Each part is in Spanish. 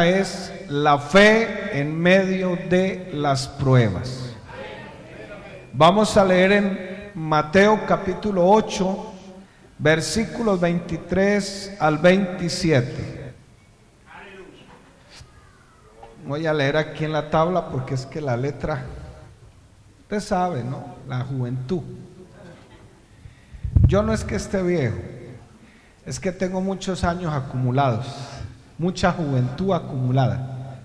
es la fe en medio de las pruebas. Vamos a leer en Mateo capítulo 8, versículos 23 al 27. Voy a leer aquí en la tabla porque es que la letra, usted sabe, ¿no? La juventud. Yo no es que esté viejo, es que tengo muchos años acumulados, mucha juventud acumulada.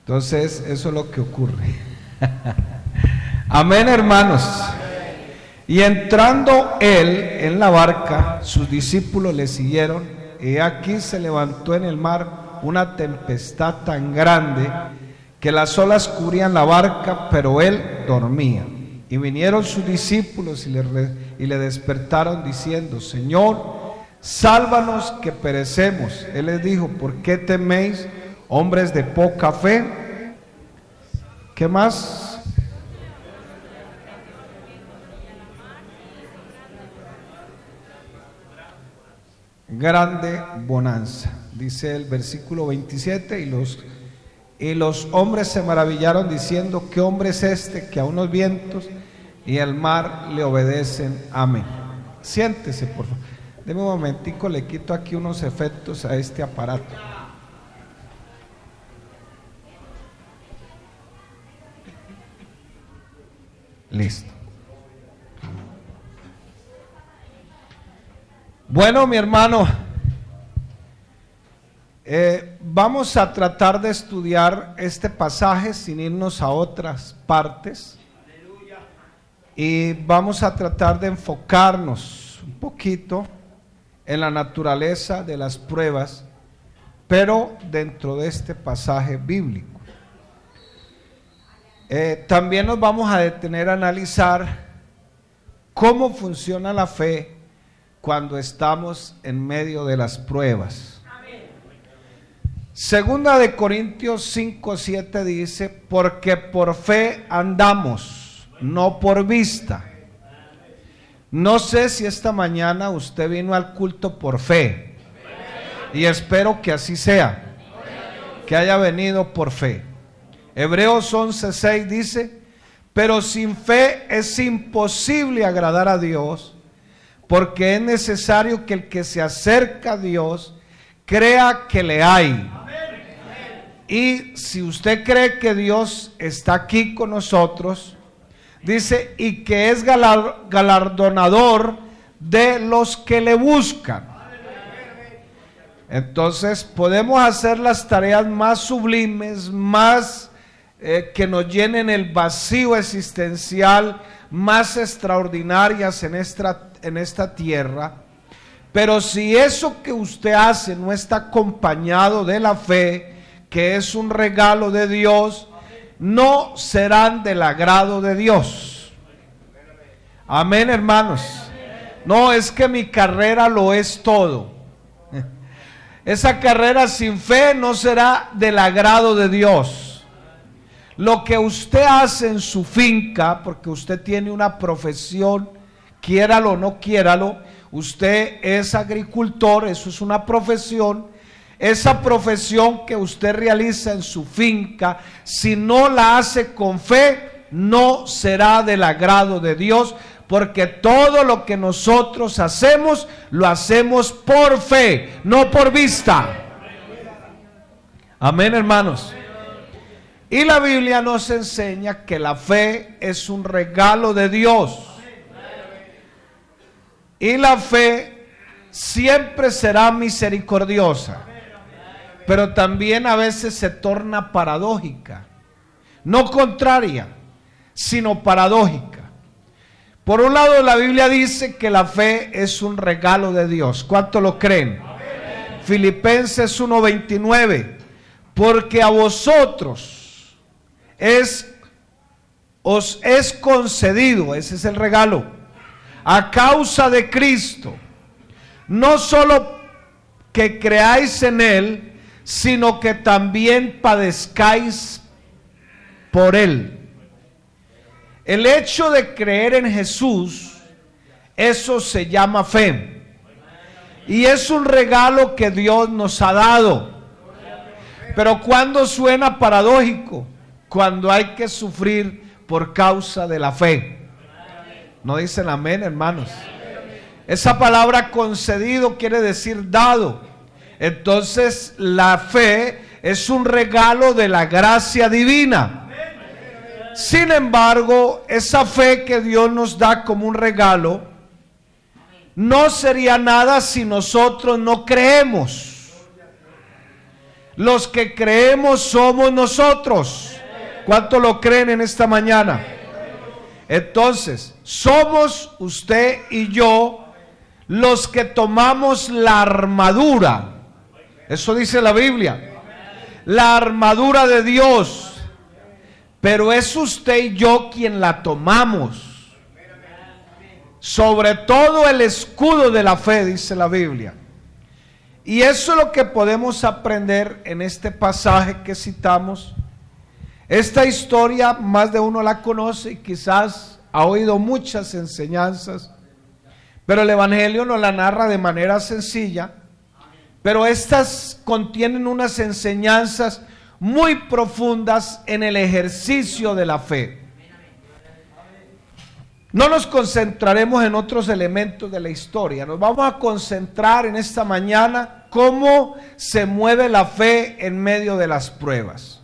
Entonces, eso es lo que ocurre. Amén, hermanos. Y entrando él en la barca, sus discípulos le siguieron, y aquí se levantó en el mar una tempestad tan grande que las olas cubrían la barca, pero él dormía. Y vinieron sus discípulos y le, y le despertaron diciendo, Señor, sálvanos que perecemos. Él les dijo, ¿por qué teméis, hombres de poca fe? ¿Qué más? Grande bonanza, dice el versículo 27, y los, y los hombres se maravillaron diciendo, ¿qué hombre es este que a unos vientos y el mar le obedecen? Amén. Siéntese, por favor. Deme un momentico, le quito aquí unos efectos a este aparato. Listo. Bueno, mi hermano, eh, vamos a tratar de estudiar este pasaje sin irnos a otras partes. Y vamos a tratar de enfocarnos un poquito en la naturaleza de las pruebas, pero dentro de este pasaje bíblico. Eh, también nos vamos a detener a analizar cómo funciona la fe cuando estamos en medio de las pruebas. Segunda de Corintios 5, 7 dice, porque por fe andamos, no por vista. No sé si esta mañana usted vino al culto por fe. Y espero que así sea. Que haya venido por fe. Hebreos 11:6 dice, pero sin fe es imposible agradar a Dios, porque es necesario que el que se acerca a Dios crea que le hay. Y si usted cree que Dios está aquí con nosotros, dice, y que es galardonador de los que le buscan. Entonces podemos hacer las tareas más sublimes, más eh, que nos llenen el vacío existencial, más extraordinarias en esta, en esta tierra. Pero si eso que usted hace no está acompañado de la fe, que es un regalo de Dios, no serán del agrado de Dios. Amén, hermanos. No es que mi carrera lo es todo. Esa carrera sin fe no será del agrado de Dios. Lo que usted hace en su finca, porque usted tiene una profesión, quiéralo o no quiéralo, usted es agricultor, eso es una profesión, esa profesión que usted realiza en su finca, si no la hace con fe, no será del agrado de Dios, porque todo lo que nosotros hacemos, lo hacemos por fe, no por vista. Amén, hermanos. Y la Biblia nos enseña que la fe es un regalo de Dios. Y la fe siempre será misericordiosa pero también a veces se torna paradójica. No contraria, sino paradójica. Por un lado, la Biblia dice que la fe es un regalo de Dios. ¿Cuánto lo creen? Filipenses 1:29. Porque a vosotros es, os es concedido, ese es el regalo, a causa de Cristo, no solo que creáis en Él, sino que también padezcáis por Él. El hecho de creer en Jesús, eso se llama fe. Y es un regalo que Dios nos ha dado. Pero cuando suena paradójico, cuando hay que sufrir por causa de la fe. No dicen amén, hermanos. Esa palabra concedido quiere decir dado. Entonces la fe es un regalo de la gracia divina. Sin embargo, esa fe que Dios nos da como un regalo no sería nada si nosotros no creemos. Los que creemos somos nosotros. ¿Cuánto lo creen en esta mañana? Entonces, somos usted y yo los que tomamos la armadura. Eso dice la Biblia. La armadura de Dios. Pero es usted y yo quien la tomamos. Sobre todo el escudo de la fe, dice la Biblia. Y eso es lo que podemos aprender en este pasaje que citamos. Esta historia más de uno la conoce y quizás ha oído muchas enseñanzas, pero el Evangelio nos la narra de manera sencilla. Pero estas contienen unas enseñanzas muy profundas en el ejercicio de la fe. No nos concentraremos en otros elementos de la historia, nos vamos a concentrar en esta mañana cómo se mueve la fe en medio de las pruebas.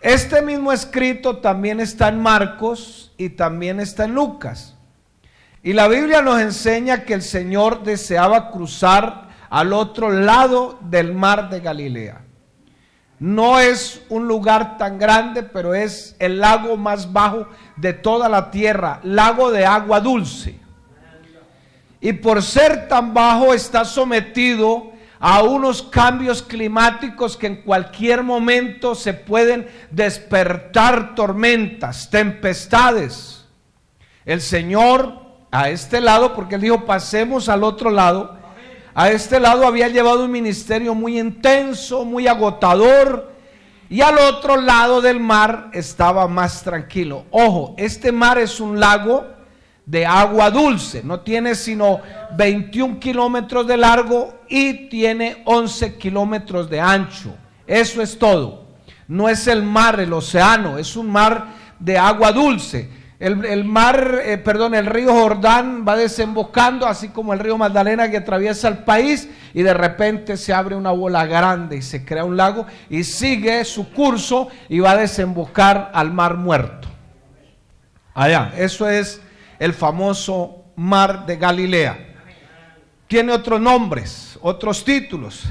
Este mismo escrito también está en Marcos y también está en Lucas. Y la Biblia nos enseña que el Señor deseaba cruzar al otro lado del mar de Galilea. No es un lugar tan grande, pero es el lago más bajo de toda la tierra, lago de agua dulce. Y por ser tan bajo está sometido a unos cambios climáticos que en cualquier momento se pueden despertar tormentas, tempestades. El Señor a este lado, porque él dijo, pasemos al otro lado, a este lado había llevado un ministerio muy intenso, muy agotador, y al otro lado del mar estaba más tranquilo. Ojo, este mar es un lago de agua dulce, no tiene sino 21 kilómetros de largo y tiene 11 kilómetros de ancho. Eso es todo. No es el mar, el océano, es un mar de agua dulce. El, mar, eh, perdón, el río Jordán va desembocando, así como el río Magdalena que atraviesa el país, y de repente se abre una bola grande y se crea un lago y sigue su curso y va a desembocar al mar muerto. Allá, eso es el famoso mar de Galilea. Tiene otros nombres, otros títulos.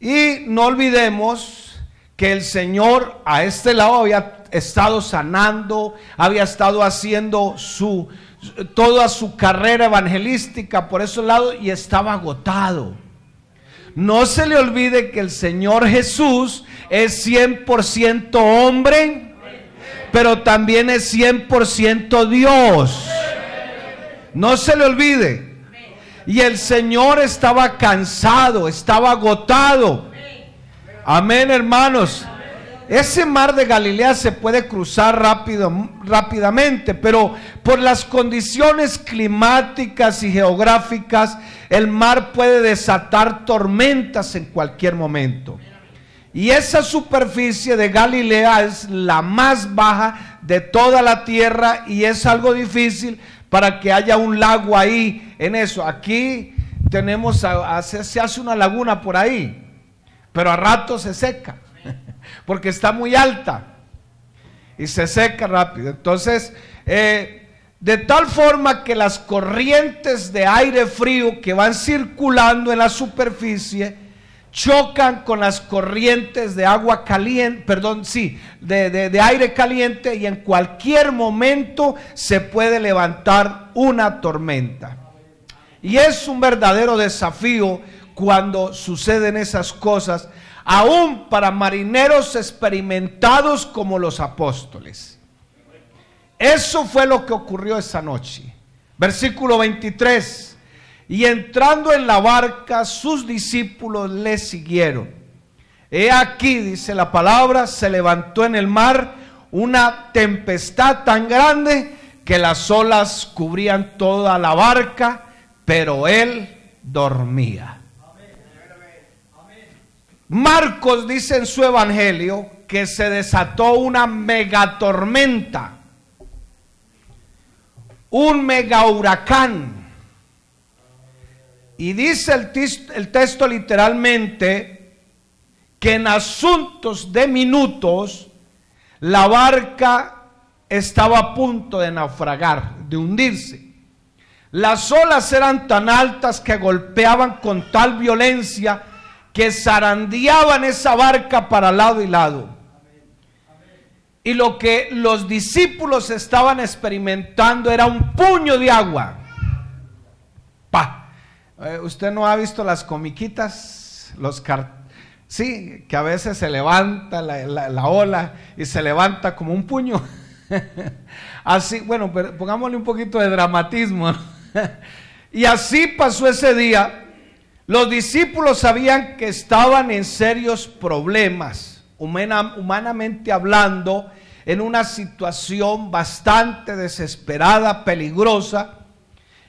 Y no olvidemos que el Señor a este lado había estado sanando, había estado haciendo su toda su carrera evangelística por ese lado y estaba agotado. No se le olvide que el Señor Jesús es 100% hombre, pero también es 100% Dios. No se le olvide. Y el Señor estaba cansado, estaba agotado. Amén, hermanos. Ese mar de Galilea se puede cruzar rápido, rápidamente, pero por las condiciones climáticas y geográficas, el mar puede desatar tormentas en cualquier momento. Y esa superficie de Galilea es la más baja de toda la tierra y es algo difícil para que haya un lago ahí en eso. Aquí tenemos, se hace una laguna por ahí, pero a rato se seca porque está muy alta y se seca rápido. Entonces, eh, de tal forma que las corrientes de aire frío que van circulando en la superficie chocan con las corrientes de agua caliente, perdón, sí, de, de aire caliente y en cualquier momento se puede levantar una tormenta. Y es un verdadero desafío cuando suceden esas cosas aún para marineros experimentados como los apóstoles. Eso fue lo que ocurrió esa noche. Versículo 23. Y entrando en la barca, sus discípulos le siguieron. He aquí, dice la palabra, se levantó en el mar una tempestad tan grande que las olas cubrían toda la barca, pero él dormía. Marcos dice en su evangelio que se desató una megatormenta, un mega huracán. Y dice el, el texto literalmente que en asuntos de minutos la barca estaba a punto de naufragar, de hundirse. Las olas eran tan altas que golpeaban con tal violencia que zarandeaban esa barca para lado y lado. Y lo que los discípulos estaban experimentando era un puño de agua. Pa. Eh, ¿Usted no ha visto las comiquitas? Los Sí, que a veces se levanta la ola y se levanta como un puño. así, bueno, pero pongámosle un poquito de dramatismo. y así pasó ese día. Los discípulos sabían que estaban en serios problemas, humanamente hablando, en una situación bastante desesperada, peligrosa.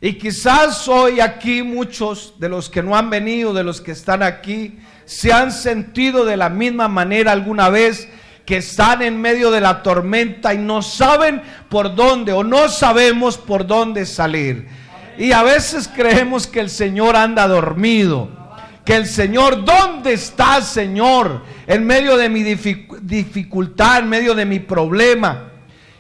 Y quizás hoy aquí muchos de los que no han venido, de los que están aquí, se han sentido de la misma manera alguna vez que están en medio de la tormenta y no saben por dónde o no sabemos por dónde salir. Y a veces creemos que el Señor anda dormido. Que el Señor, ¿dónde está Señor? En medio de mi dificultad, en medio de mi problema.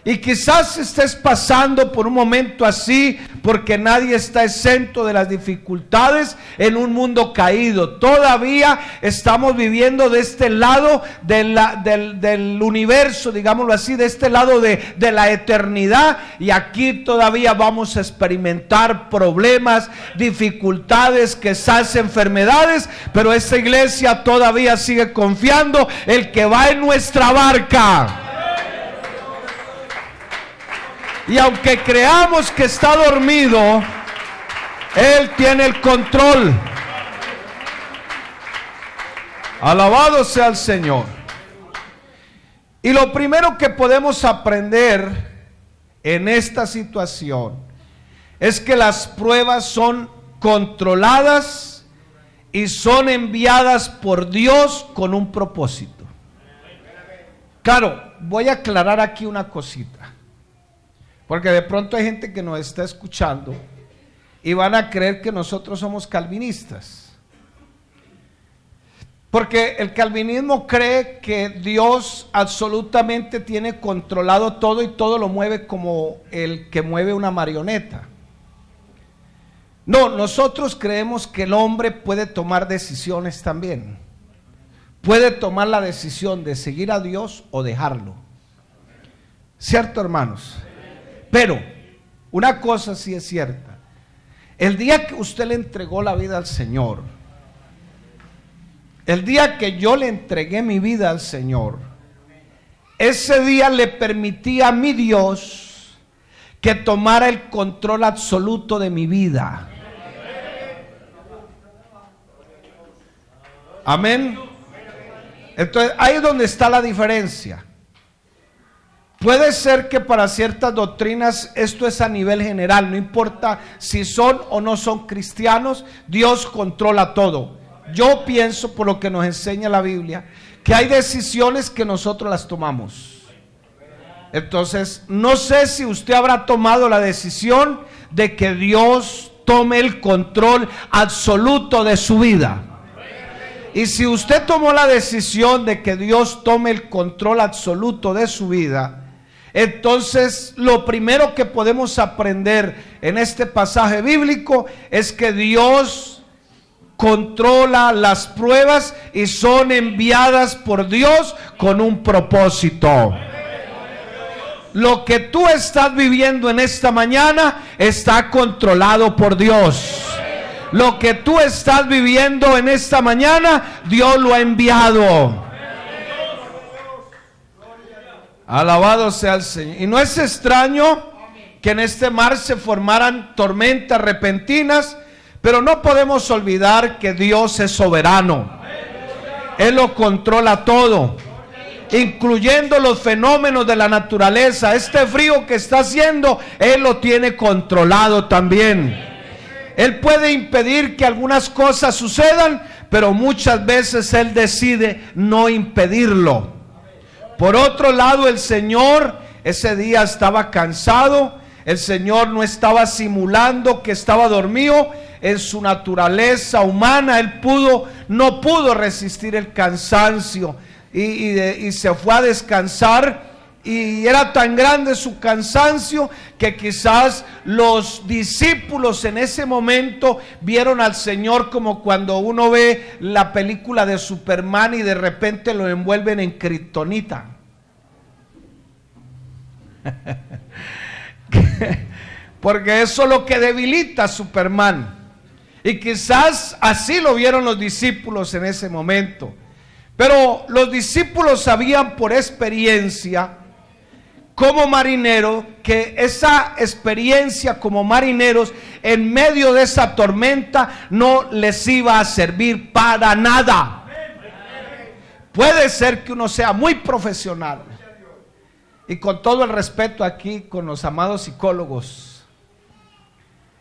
Y quizás estés pasando por un momento así porque nadie está exento de las dificultades en un mundo caído. Todavía estamos viviendo de este lado del, universo, digámoslo así, de este lado de, de la eternidad. Y aquí todavía vamos a experimentar problemas, dificultades, quizás enfermedades. Pero esta iglesia todavía sigue confiando el que va en nuestra barca y aunque creamos que está dormido, Él tiene el control. Alabado sea el Señor. Y lo primero que podemos aprender en esta situación es que las pruebas son controladas y son enviadas por Dios con un propósito. Claro, voy a aclarar aquí una cosita. Porque de pronto hay gente que nos está escuchando y van a creer que nosotros somos calvinistas. Porque el calvinismo cree que Dios absolutamente tiene controlado todo y todo lo mueve como el que mueve una marioneta. No, nosotros creemos que el hombre puede tomar decisiones también. Puede tomar la decisión de seguir a Dios o dejarlo. ¿Cierto, hermanos? Pero una cosa sí es cierta. El día que usted le entregó la vida al Señor, el día que yo le entregué mi vida al Señor, ese día le permití a mi Dios que tomara el control absoluto de mi vida. Amén. Entonces ahí es donde está la diferencia. Puede ser que para ciertas doctrinas esto es a nivel general, no importa si son o no son cristianos, Dios controla todo. Yo pienso, por lo que nos enseña la Biblia, que hay decisiones que nosotros las tomamos. Entonces, no sé si usted habrá tomado la decisión de que Dios tome el control absoluto de su vida. Y si usted tomó la decisión de que Dios tome el control absoluto de su vida, entonces, lo primero que podemos aprender en este pasaje bíblico es que Dios controla las pruebas y son enviadas por Dios con un propósito. Lo que tú estás viviendo en esta mañana está controlado por Dios. Lo que tú estás viviendo en esta mañana, Dios lo ha enviado. Alabado sea el Señor. Y no es extraño que en este mar se formaran tormentas repentinas, pero no podemos olvidar que Dios es soberano. Él lo controla todo, incluyendo los fenómenos de la naturaleza. Este frío que está haciendo, Él lo tiene controlado también. Él puede impedir que algunas cosas sucedan, pero muchas veces Él decide no impedirlo. Por otro lado, el Señor ese día estaba cansado, el Señor no estaba simulando que estaba dormido en su naturaleza humana, Él pudo, no pudo resistir el cansancio y, y se fue a descansar y era tan grande su cansancio que quizás los discípulos en ese momento vieron al Señor como cuando uno ve la película de Superman y de repente lo envuelven en kriptonita. Porque eso es lo que debilita a Superman. Y quizás así lo vieron los discípulos en ese momento. Pero los discípulos sabían por experiencia como marinero, que esa experiencia como marineros en medio de esa tormenta no les iba a servir para nada. Puede ser que uno sea muy profesional. Y con todo el respeto aquí con los amados psicólogos.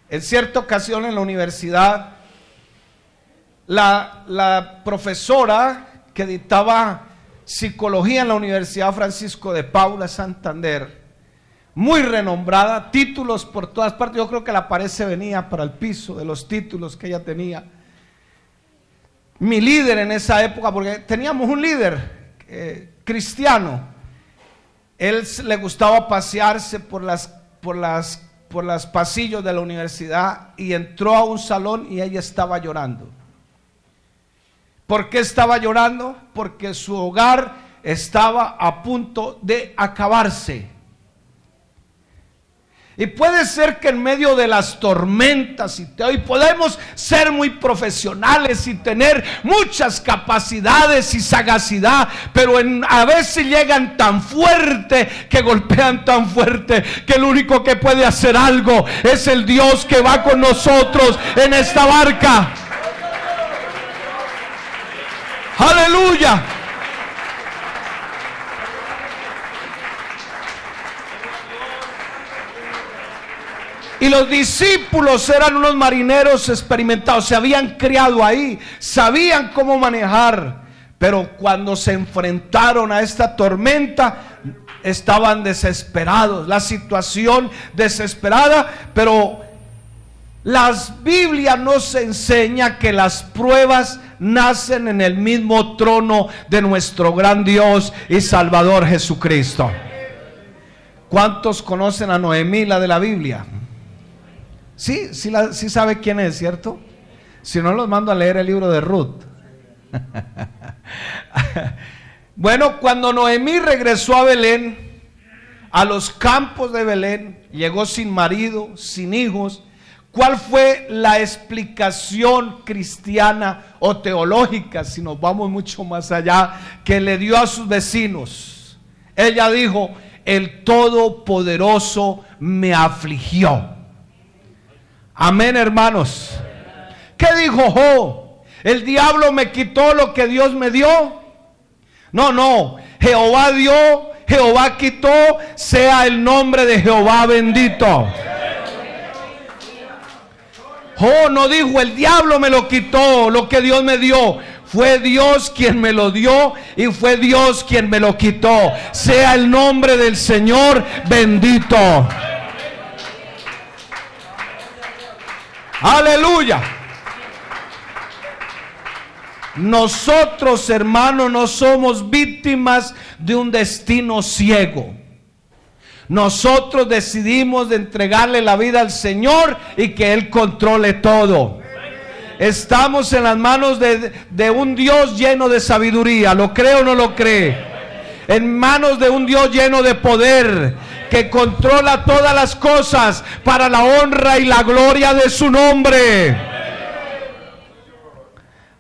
En cierta ocasión en la universidad, la, la profesora que dictaba psicología en la Universidad Francisco de Paula Santander, muy renombrada, títulos por todas partes. Yo creo que la pared se venía para el piso de los títulos que ella tenía. Mi líder en esa época, porque teníamos un líder eh, cristiano, él le gustaba pasearse por las, por las por los pasillos de la universidad y entró a un salón y ella estaba llorando. ¿Por qué estaba llorando? Porque su hogar estaba a punto de acabarse. Y puede ser que en medio de las tormentas y hoy podemos ser muy profesionales y tener muchas capacidades y sagacidad, pero a veces llegan tan fuerte que golpean tan fuerte que el único que puede hacer algo es el Dios que va con nosotros en esta barca. Aleluya. Y los discípulos eran unos marineros experimentados, se habían criado ahí, sabían cómo manejar, pero cuando se enfrentaron a esta tormenta, estaban desesperados, la situación desesperada, pero las Biblias nos enseña que las pruebas nacen en el mismo trono de nuestro gran Dios y Salvador Jesucristo. ¿Cuántos conocen a Noemí, la de la Biblia? Sí, sí, sí sabe quién es, ¿cierto? Si no, los mando a leer el libro de Ruth. bueno, cuando Noemí regresó a Belén, a los campos de Belén, llegó sin marido, sin hijos, ¿Cuál fue la explicación cristiana o teológica, si nos vamos mucho más allá, que le dio a sus vecinos? Ella dijo, el Todopoderoso me afligió. Amén, hermanos. ¿Qué dijo Jo? ¿El diablo me quitó lo que Dios me dio? No, no. Jehová dio, Jehová quitó, sea el nombre de Jehová bendito. Oh, no dijo, el diablo me lo quitó, lo que Dios me dio. Fue Dios quien me lo dio y fue Dios quien me lo quitó. Sea el nombre del Señor bendito. Aleluya. Nosotros, hermanos, no somos víctimas de un destino ciego. Nosotros decidimos de entregarle la vida al Señor y que Él controle todo. Estamos en las manos de, de un Dios lleno de sabiduría. ¿Lo cree o no lo cree? En manos de un Dios lleno de poder que controla todas las cosas para la honra y la gloria de su nombre.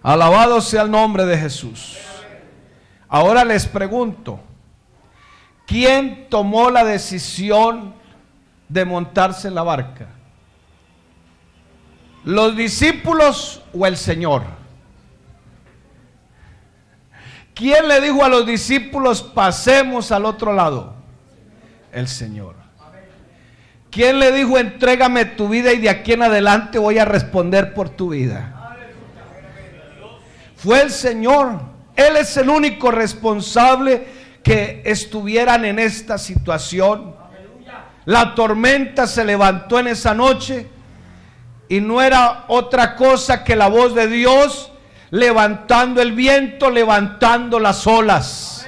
Alabado sea el nombre de Jesús. Ahora les pregunto, ¿Quién tomó la decisión de montarse en la barca? ¿Los discípulos o el Señor? ¿Quién le dijo a los discípulos pasemos al otro lado? El Señor. ¿Quién le dijo entrégame tu vida y de aquí en adelante voy a responder por tu vida? fue el Señor. Él es el único responsable que estuvieran en esta situación. La tormenta se levantó en esa noche y no era otra cosa que la voz de Dios levantando el viento, levantando las olas,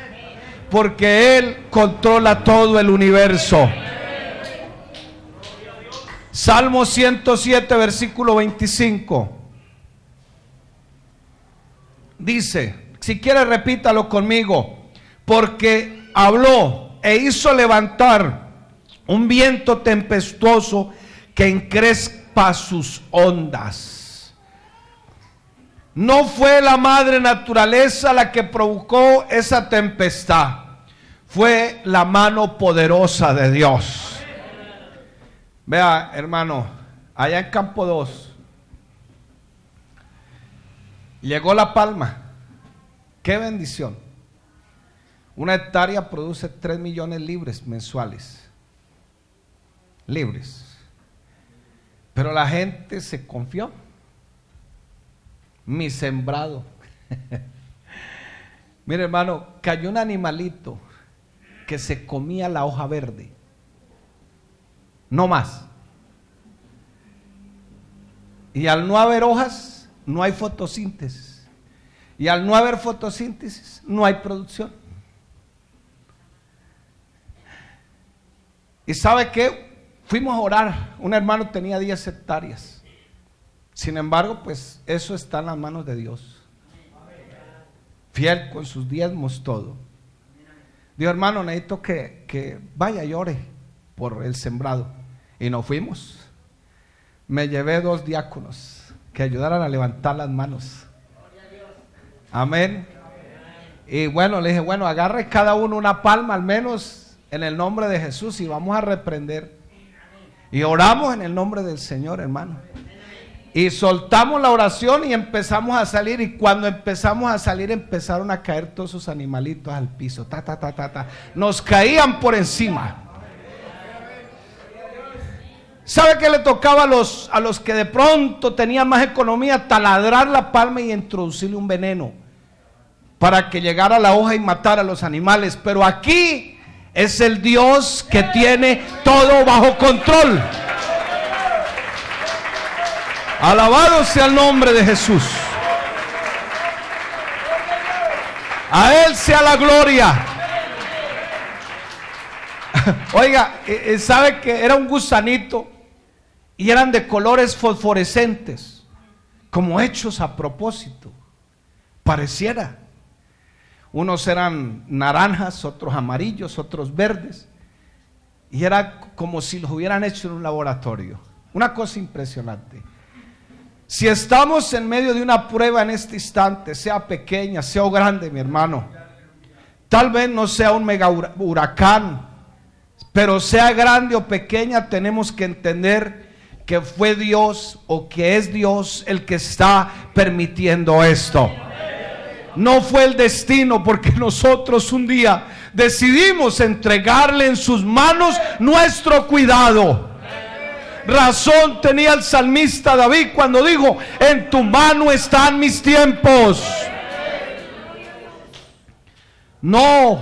porque Él controla todo el universo. Salmo 107, versículo 25. Dice, si quiere repítalo conmigo, porque habló e hizo levantar un viento tempestuoso que encrespa sus ondas. No fue la madre naturaleza la que provocó esa tempestad, fue la mano poderosa de Dios. Vea, hermano, allá en Campo 2, llegó la palma. Qué bendición. Una hectárea produce 3 millones libres mensuales. Libres. Pero la gente se confió. Mi sembrado. Mire hermano, cayó un animalito que se comía la hoja verde. No más. Y al no haber hojas, no hay fotosíntesis. Y al no haber fotosíntesis, no hay producción. ¿Y sabe qué? Fuimos a orar, un hermano tenía 10 hectáreas. Sin embargo, pues eso está en las manos de Dios. Fiel con sus diezmos, todo. Dios hermano, necesito que, que vaya y ore por el sembrado. Y nos fuimos. Me llevé dos diáconos que ayudaran a levantar las manos. Amén. Y bueno, le dije, bueno, agarre cada uno una palma al menos en el nombre de Jesús y vamos a reprender y oramos en el nombre del Señor, hermano. Y soltamos la oración y empezamos a salir. Y cuando empezamos a salir, empezaron a caer todos esos animalitos al piso. Ta, ta, ta, ta, ta. Nos caían por encima. ¿Sabe qué le tocaba a los, a los que de pronto tenían más economía? Taladrar la palma y introducirle un veneno para que llegara la hoja y matara a los animales. Pero aquí es el Dios que tiene todo bajo control. Alabado sea el nombre de Jesús. A Él sea la gloria. Oiga, eh, eh, ¿sabe que era un gusanito? Y eran de colores fosforescentes, como hechos a propósito. Pareciera. Unos eran naranjas, otros amarillos, otros verdes. Y era como si los hubieran hecho en un laboratorio. Una cosa impresionante. Si estamos en medio de una prueba en este instante, sea pequeña, sea grande, mi hermano, tal vez no sea un mega huracán, pero sea grande o pequeña, tenemos que entender que fue Dios o que es Dios el que está permitiendo esto. No fue el destino porque nosotros un día decidimos entregarle en sus manos nuestro cuidado. Razón tenía el salmista David cuando dijo, en tu mano están mis tiempos. No,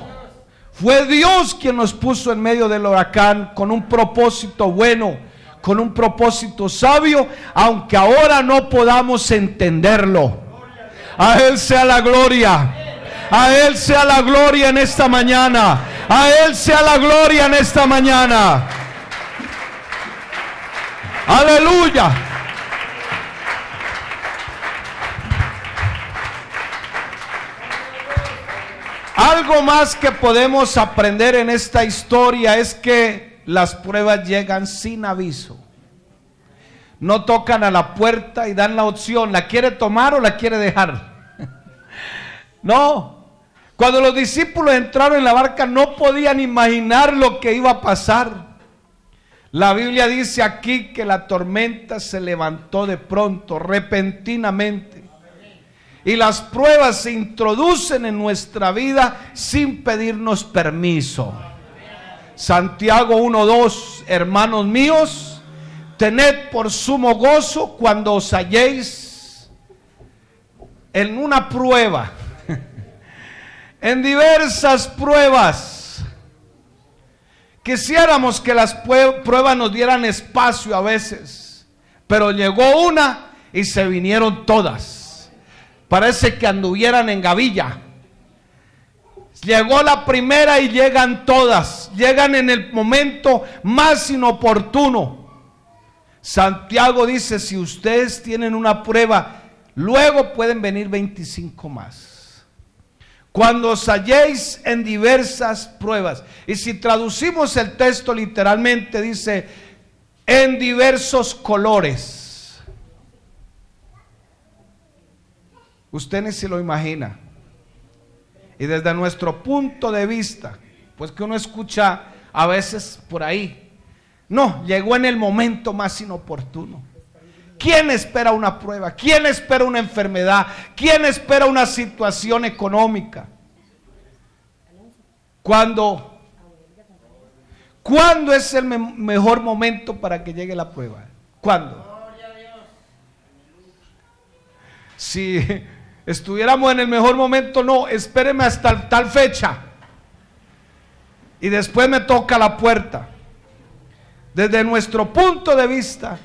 fue Dios quien nos puso en medio del huracán con un propósito bueno, con un propósito sabio, aunque ahora no podamos entenderlo. A Él sea la gloria. A Él sea la gloria en esta mañana. A Él sea la gloria en esta mañana. Aleluya. Algo más que podemos aprender en esta historia es que las pruebas llegan sin aviso no tocan a la puerta y dan la opción, ¿la quiere tomar o la quiere dejar? no, cuando los discípulos entraron en la barca no podían imaginar lo que iba a pasar. La Biblia dice aquí que la tormenta se levantó de pronto, repentinamente. Y las pruebas se introducen en nuestra vida sin pedirnos permiso. Santiago 1.2, hermanos míos, Tened por sumo gozo cuando os halléis en una prueba, en diversas pruebas. Quisiéramos que las pruebas nos dieran espacio a veces, pero llegó una y se vinieron todas. Parece que anduvieran en gavilla. Llegó la primera y llegan todas. Llegan en el momento más inoportuno. Santiago dice, si ustedes tienen una prueba, luego pueden venir 25 más. Cuando os halléis en diversas pruebas. Y si traducimos el texto literalmente, dice, en diversos colores. Usted ni se lo imagina. Y desde nuestro punto de vista, pues que uno escucha a veces por ahí, no, llegó en el momento más inoportuno. ¿Quién espera una prueba? ¿Quién espera una enfermedad? ¿Quién espera una situación económica? Cuando, ¿cuándo es el mejor momento para que llegue la prueba? ¿Cuándo? Si estuviéramos en el mejor momento, no, espéreme hasta tal fecha. Y después me toca la puerta. Desde nuestro punto de vista,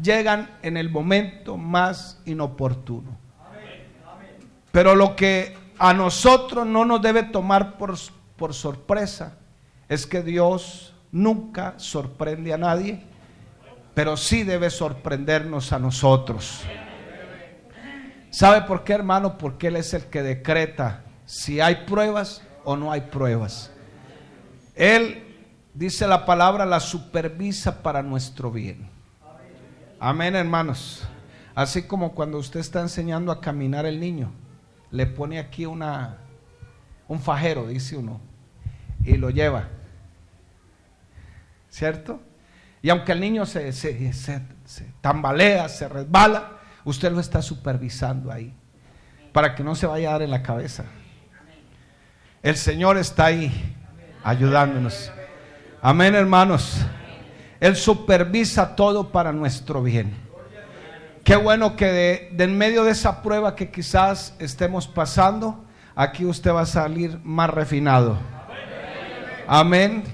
llegan en el momento más inoportuno. Pero lo que a nosotros no nos debe tomar por, por sorpresa es que Dios nunca sorprende a nadie, pero sí debe sorprendernos a nosotros. ¿Sabe por qué, hermano? Porque Él es el que decreta si hay pruebas o no hay pruebas. Él, dice la palabra, la supervisa para nuestro bien. Amén, hermanos. Así como cuando usted está enseñando a caminar el niño, le pone aquí una, un fajero, dice uno, y lo lleva. ¿Cierto? Y aunque el niño se, se, se tambalea, se resbala, Usted lo está supervisando ahí para que no se vaya a dar en la cabeza. El Señor está ahí ayudándonos. Amén, hermanos. Él supervisa todo para nuestro bien. Qué bueno que de, en medio de esa prueba que quizás estemos pasando, aquí usted va a salir más refinado. Amén.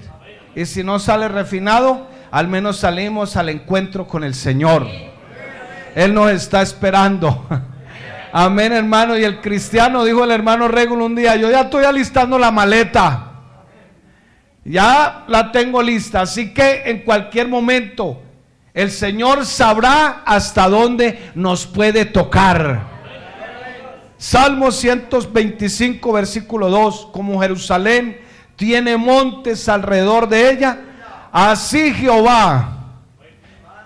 Y si no sale refinado, al menos salimos al encuentro con el Señor. Él nos está esperando. Amén, hermano. Y el cristiano, dijo el hermano Regulo un día, yo ya estoy alistando la maleta. Ya la tengo lista. Así que en cualquier momento el Señor sabrá hasta dónde nos puede tocar. Salmo 125, versículo 2. Como Jerusalén tiene montes alrededor de ella, así Jehová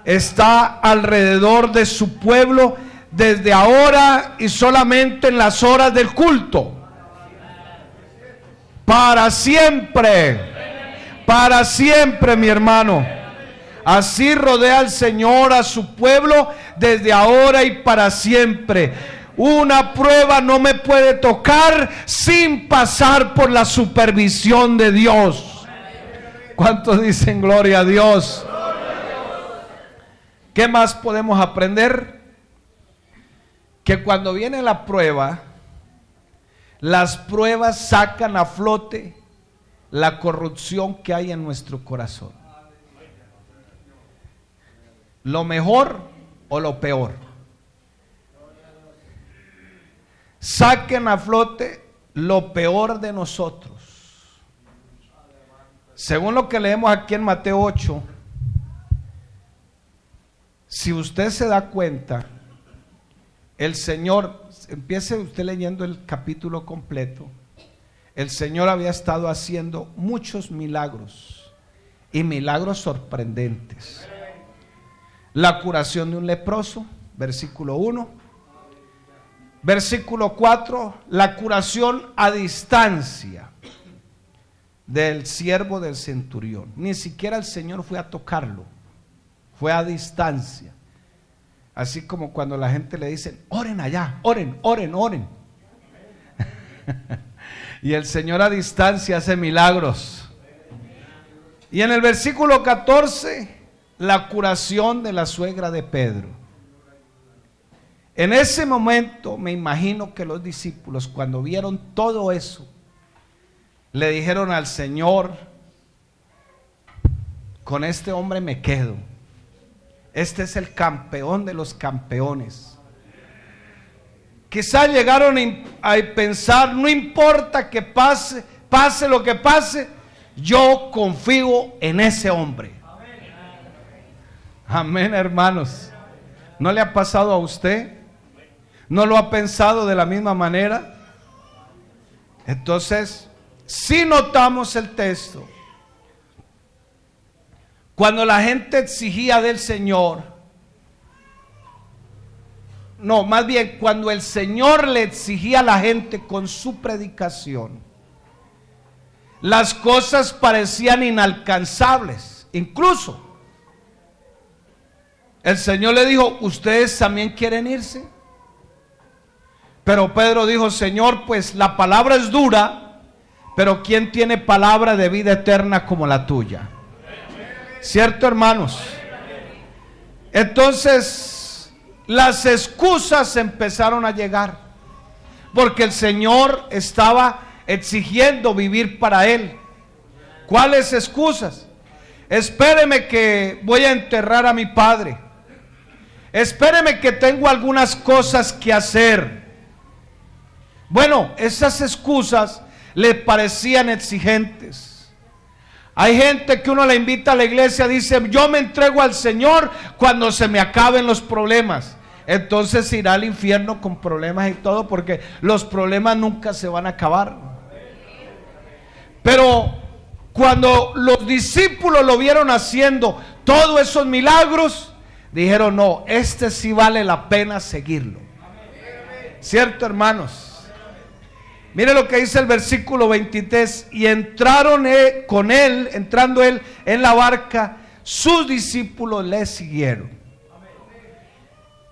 está alrededor de su pueblo desde ahora y solamente en las horas del culto. Para siempre, para siempre, mi hermano. Así rodea el Señor a su pueblo desde ahora y para siempre. Una prueba no me puede tocar sin pasar por la supervisión de Dios. ¿Cuántos dicen gloria a Dios? ¿Qué más podemos aprender? Que cuando viene la prueba, las pruebas sacan a flote la corrupción que hay en nuestro corazón. Lo mejor o lo peor. Saquen a flote lo peor de nosotros. Según lo que leemos aquí en Mateo 8, si usted se da cuenta, el Señor, empiece usted leyendo el capítulo completo, el Señor había estado haciendo muchos milagros y milagros sorprendentes. La curación de un leproso, versículo 1. Versículo 4, la curación a distancia del siervo del centurión. Ni siquiera el Señor fue a tocarlo fue a distancia. Así como cuando la gente le dice, oren allá, oren, oren, oren. y el Señor a distancia hace milagros. Y en el versículo 14, la curación de la suegra de Pedro. En ese momento me imagino que los discípulos cuando vieron todo eso, le dijeron al Señor, con este hombre me quedo. Este es el campeón de los campeones. Quizá llegaron a pensar, no importa que pase, pase lo que pase, yo confío en ese hombre. Amén, hermanos. ¿No le ha pasado a usted? ¿No lo ha pensado de la misma manera? Entonces, si notamos el texto, cuando la gente exigía del Señor, no, más bien cuando el Señor le exigía a la gente con su predicación, las cosas parecían inalcanzables. Incluso el Señor le dijo, ¿ustedes también quieren irse? Pero Pedro dijo, Señor, pues la palabra es dura, pero ¿quién tiene palabra de vida eterna como la tuya? ¿Cierto, hermanos? Entonces, las excusas empezaron a llegar, porque el Señor estaba exigiendo vivir para Él. ¿Cuáles excusas? Espéreme que voy a enterrar a mi padre. Espéreme que tengo algunas cosas que hacer. Bueno, esas excusas le parecían exigentes. Hay gente que uno le invita a la iglesia, dice, yo me entrego al Señor cuando se me acaben los problemas. Entonces irá al infierno con problemas y todo, porque los problemas nunca se van a acabar. Pero cuando los discípulos lo vieron haciendo todos esos milagros, dijeron, no, este sí vale la pena seguirlo. ¿Cierto, hermanos? Mire lo que dice el versículo 23. Y entraron eh, con él, entrando él en la barca, sus discípulos le siguieron.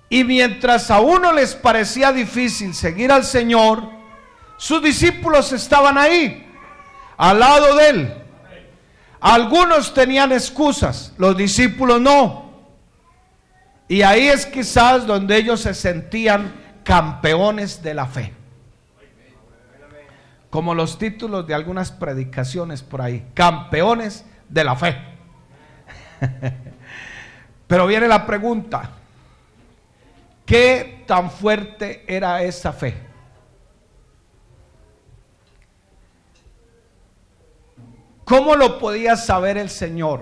Y mientras a uno les parecía difícil seguir al Señor, sus discípulos estaban ahí, al lado de él. Algunos tenían excusas, los discípulos no. Y ahí es quizás donde ellos se sentían campeones de la fe como los títulos de algunas predicaciones por ahí, campeones de la fe. Pero viene la pregunta, ¿qué tan fuerte era esa fe? ¿Cómo lo podía saber el Señor?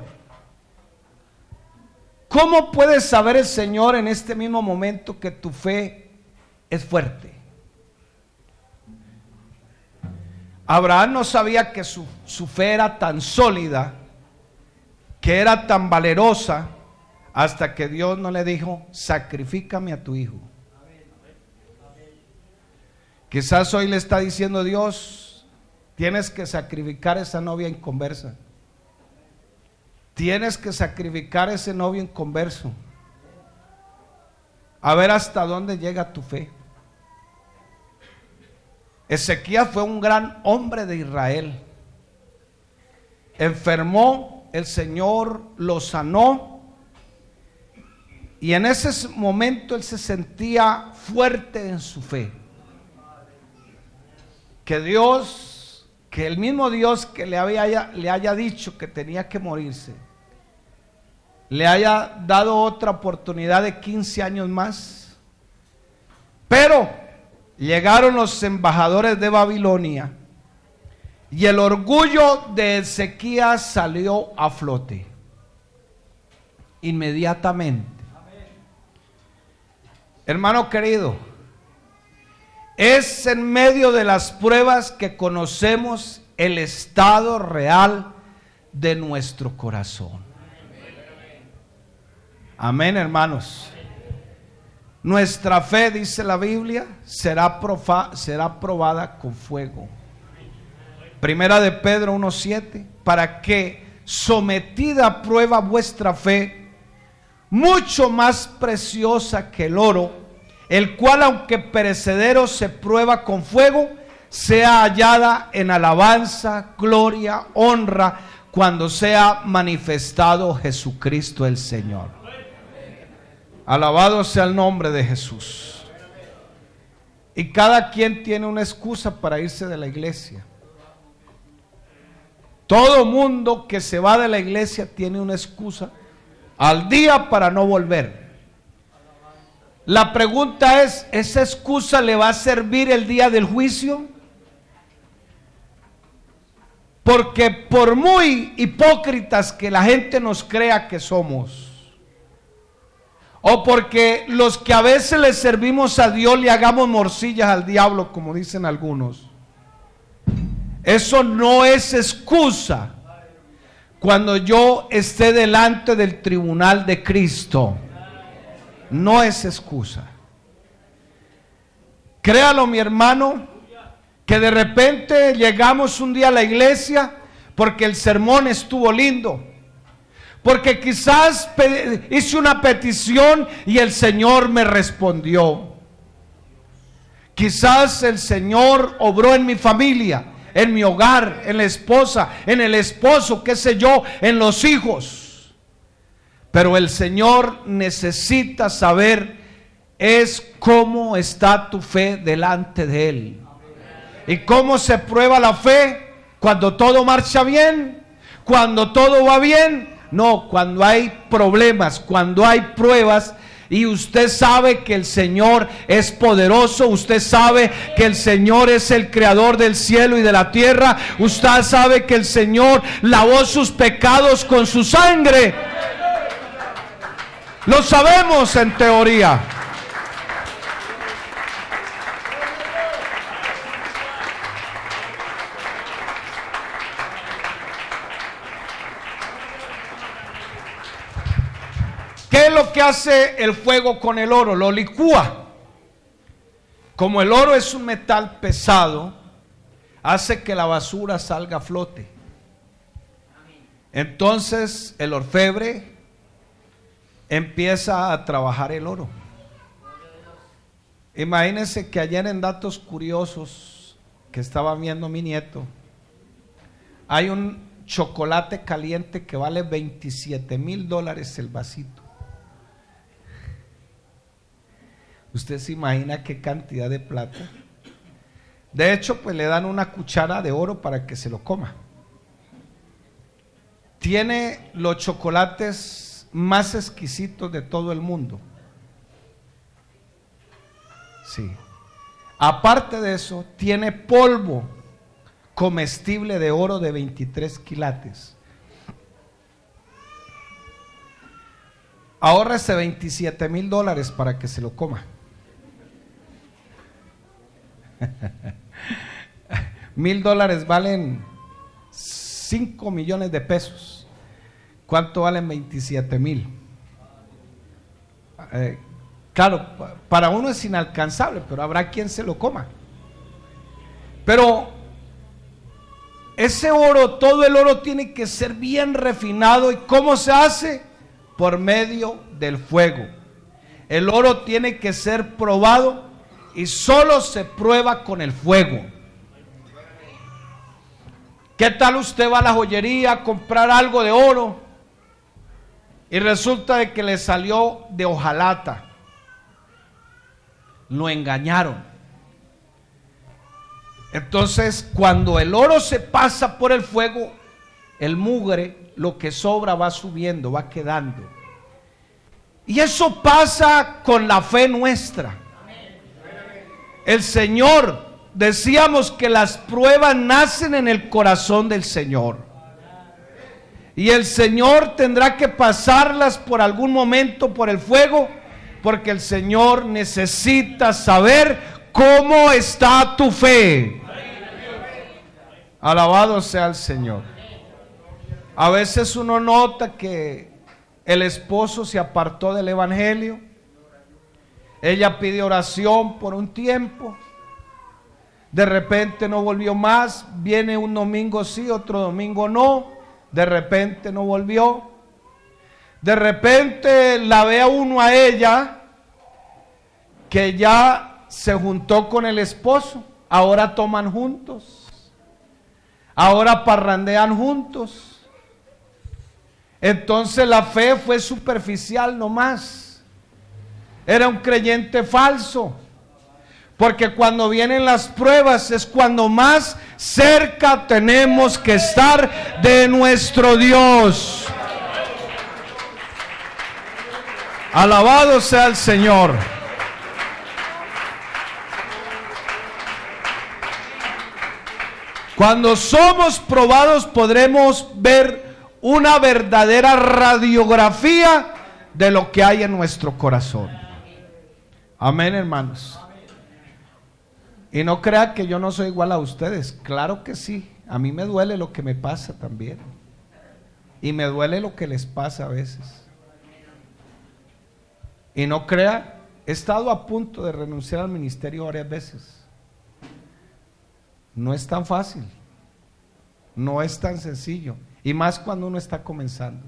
¿Cómo puede saber el Señor en este mismo momento que tu fe es fuerte? Abraham no sabía que su, fe era tan sólida, que era tan valerosa, hasta que Dios no le dijo, sacrifícame a tu hijo. Quizás hoy le está diciendo Dios, tienes que sacrificar esa novia inconversa. Tienes que sacrificar ese novio inconverso. A ver hasta dónde llega tu fe. Ezequías fue un gran hombre de Israel. Enfermó, el Señor lo sanó. Y en ese momento él se sentía fuerte en su fe. Que Dios, que el mismo Dios que le, había, le haya dicho que tenía que morirse, le haya dado otra oportunidad de 15 años más. Pero llegaron los embajadores de Babilonia y el orgullo de Ezequías salió a flote. Inmediatamente. Hermano querido, es en medio de las pruebas que conocemos el estado real de nuestro corazón. Amén, hermanos. Nuestra fe, dice la Biblia, será, será probada con fuego. Primera de Pedro 1.7, para que sometida a prueba vuestra fe, mucho más preciosa que el oro, el cual aunque perecedero se prueba con fuego, sea hallada en alabanza, gloria, honra, cuando sea manifestado Jesucristo el Señor. Alabado sea el nombre de Jesús. Y cada quien tiene una excusa para irse de la iglesia. Todo mundo que se va de la iglesia tiene una excusa al día para no volver. La pregunta es, ¿esa excusa le va a servir el día del juicio? Porque por muy hipócritas que la gente nos crea que somos, o porque los que a veces le servimos a Dios le hagamos morcillas al diablo, como dicen algunos, eso no es excusa cuando yo esté delante del tribunal de Cristo. No es excusa. Créalo mi hermano, que de repente llegamos un día a la iglesia porque el sermón estuvo lindo. Porque quizás hice una petición y el Señor me respondió. Quizás el Señor obró en mi familia, en mi hogar, en la esposa, en el esposo, qué sé yo, en los hijos. Pero el Señor necesita saber es cómo está tu fe delante de Él. ¿Y cómo se prueba la fe? Cuando todo marcha bien, cuando todo va bien. No, cuando hay problemas, cuando hay pruebas, y usted sabe que el Señor es poderoso, usted sabe que el Señor es el creador del cielo y de la tierra, usted sabe que el Señor lavó sus pecados con su sangre. Lo sabemos en teoría. Lo que hace el fuego con el oro? Lo licúa. Como el oro es un metal pesado, hace que la basura salga a flote. Entonces el orfebre empieza a trabajar el oro. Imagínense que ayer en datos curiosos que estaba viendo mi nieto, hay un chocolate caliente que vale 27 mil dólares el vasito. ¿Usted se imagina qué cantidad de plata? De hecho, pues le dan una cuchara de oro para que se lo coma. Tiene los chocolates más exquisitos de todo el mundo. Sí. Aparte de eso, tiene polvo comestible de oro de 23 quilates. ese 27 mil dólares para que se lo coma. Mil dólares valen 5 millones de pesos. ¿Cuánto valen 27 mil? Eh, claro, para uno es inalcanzable, pero habrá quien se lo coma. Pero ese oro, todo el oro tiene que ser bien refinado. ¿Y cómo se hace? Por medio del fuego. El oro tiene que ser probado y solo se prueba con el fuego. ¿Qué tal usted va a la joyería a comprar algo de oro y resulta de que le salió de hojalata? Lo engañaron. Entonces, cuando el oro se pasa por el fuego, el mugre, lo que sobra va subiendo, va quedando. Y eso pasa con la fe nuestra. El Señor, decíamos que las pruebas nacen en el corazón del Señor. Y el Señor tendrá que pasarlas por algún momento por el fuego, porque el Señor necesita saber cómo está tu fe. Alabado sea el Señor. A veces uno nota que el esposo se apartó del Evangelio ella pidió oración por un tiempo. De repente no volvió más. Viene un domingo sí, otro domingo no. De repente no volvió. De repente la ve a uno a ella que ya se juntó con el esposo. Ahora toman juntos. Ahora parrandean juntos. Entonces la fe fue superficial nomás era un creyente falso. Porque cuando vienen las pruebas es cuando más cerca tenemos que estar de nuestro Dios. Alabado sea el Señor. Cuando somos probados podremos ver una verdadera radiografía de lo que hay en nuestro corazón. Amén, hermanos. Y no crea que yo no soy igual a ustedes. Claro que sí. A mí me duele lo que me pasa también. Y me duele lo que les pasa a veces. Y no crea, he estado a punto de renunciar al ministerio varias veces. No es tan fácil. No es tan sencillo. Y más cuando uno está comenzando.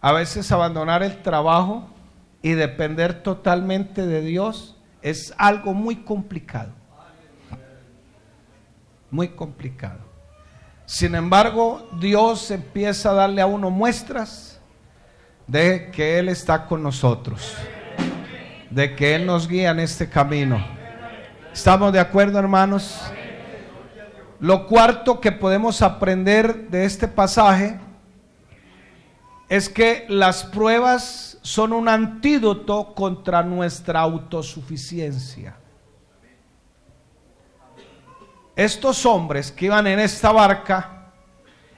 A veces abandonar el trabajo y depender totalmente de Dios es algo muy complicado. Muy complicado. Sin embargo, Dios empieza a darle a uno muestras de que Él está con nosotros, de que Él nos guía en este camino. ¿Estamos de acuerdo, hermanos? Lo cuarto que podemos aprender de este pasaje es que las pruebas son un antídoto contra nuestra autosuficiencia. Estos hombres que iban en esta barca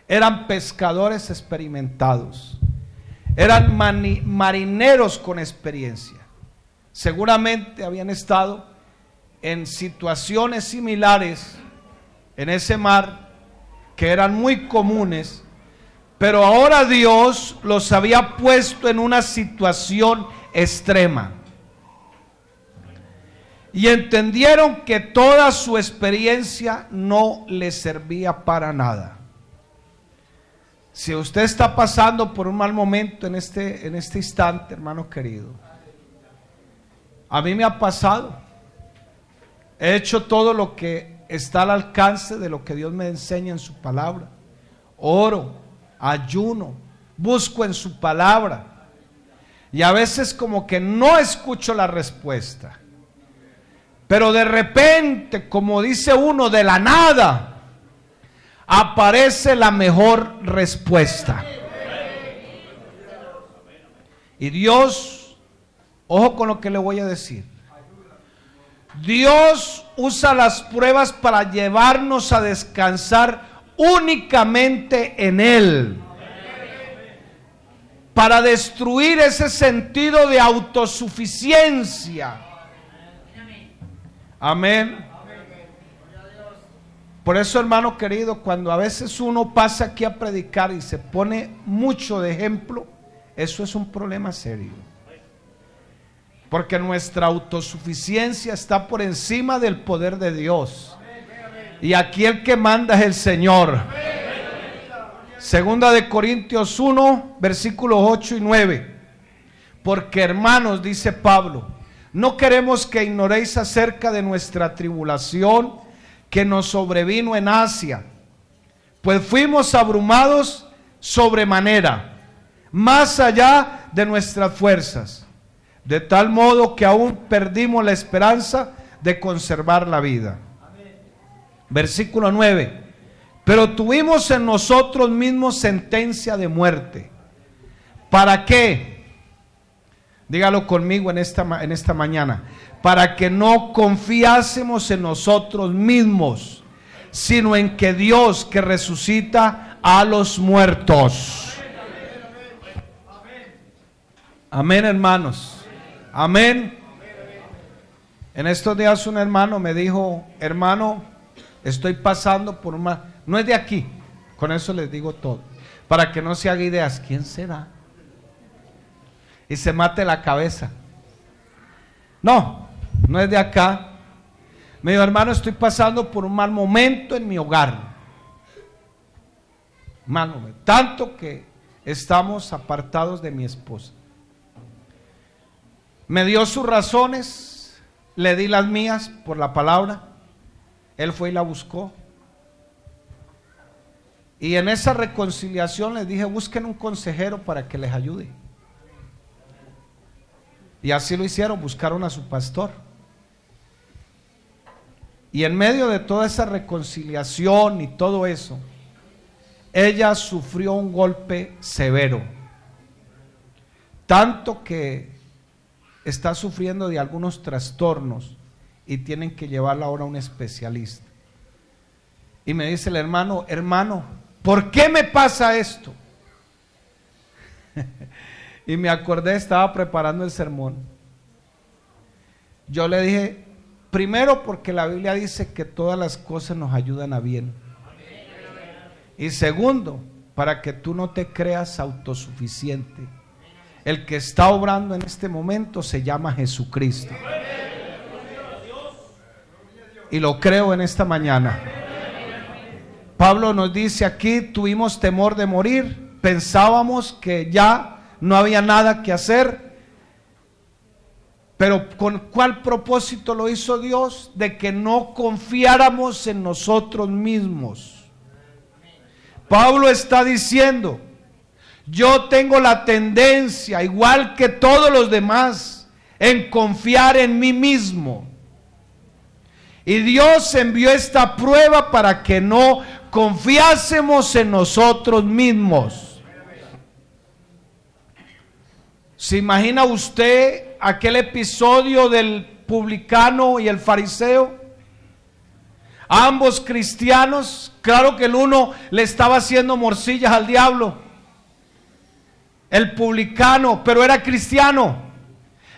eran pescadores experimentados, eran marineros con experiencia. Seguramente habían estado en situaciones similares en ese mar que eran muy comunes pero ahora Dios los había puesto en una situación extrema. Y entendieron que toda su experiencia no les servía para nada. Si usted está pasando por un mal momento en este, en este instante, hermano querido, a mí me ha pasado. He hecho todo lo que está al alcance de lo que Dios me enseña en su palabra. Oro, ayuno, busco en su palabra. Y a veces como que no escucho la respuesta. Pero de repente, como dice uno, de la nada, aparece la mejor respuesta. Y Dios, ojo con lo que le voy a decir. Dios usa las pruebas para llevarnos a descansar únicamente en Él. Para destruir ese sentido de autosuficiencia. Amén. Por eso, hermano querido, cuando a veces uno pasa aquí a predicar y se pone mucho de ejemplo, eso es un problema serio. Porque nuestra autosuficiencia está por encima del poder de Dios. Y aquí el que manda es el Señor. Segunda de Corintios 1, versículos 8 y 9. Porque hermanos, dice Pablo, no queremos que ignoréis acerca de nuestra tribulación que nos sobrevino en Asia, pues fuimos abrumados sobremanera, más allá de nuestras fuerzas, de tal modo que aún perdimos la esperanza de conservar la vida. Versículo 9. Pero tuvimos en nosotros mismos sentencia de muerte. ¿Para qué? Dígalo conmigo en esta, en esta mañana. Para que no confiásemos en nosotros mismos, sino en que Dios que resucita a los muertos. Amén, hermanos. Amén. En estos días un hermano me dijo, hermano, Estoy pasando por una... No es de aquí. Con eso les digo todo. Para que no se haga ideas. ¿Quién será? Y se mate la cabeza. No, no es de acá. Me dijo, hermano, estoy pasando por un mal momento en mi hogar. Mal momento. Tanto que estamos apartados de mi esposa. Me dio sus razones, le di las mías por la palabra. Él fue y la buscó. Y en esa reconciliación les dije, busquen un consejero para que les ayude. Y así lo hicieron, buscaron a su pastor. Y en medio de toda esa reconciliación y todo eso, ella sufrió un golpe severo. Tanto que está sufriendo de algunos trastornos y tienen que llevarla ahora a un especialista. Y me dice el hermano, hermano, ¿por qué me pasa esto? y me acordé, estaba preparando el sermón. Yo le dije, primero porque la Biblia dice que todas las cosas nos ayudan a bien. Y segundo, para que tú no te creas autosuficiente. El que está obrando en este momento se llama Jesucristo. Y lo creo en esta mañana. Pablo nos dice aquí, tuvimos temor de morir, pensábamos que ya no había nada que hacer, pero ¿con cuál propósito lo hizo Dios? De que no confiáramos en nosotros mismos. Pablo está diciendo, yo tengo la tendencia, igual que todos los demás, en confiar en mí mismo. Y Dios envió esta prueba para que no confiásemos en nosotros mismos. ¿Se imagina usted aquel episodio del publicano y el fariseo? Ambos cristianos, claro que el uno le estaba haciendo morcillas al diablo. El publicano, pero era cristiano.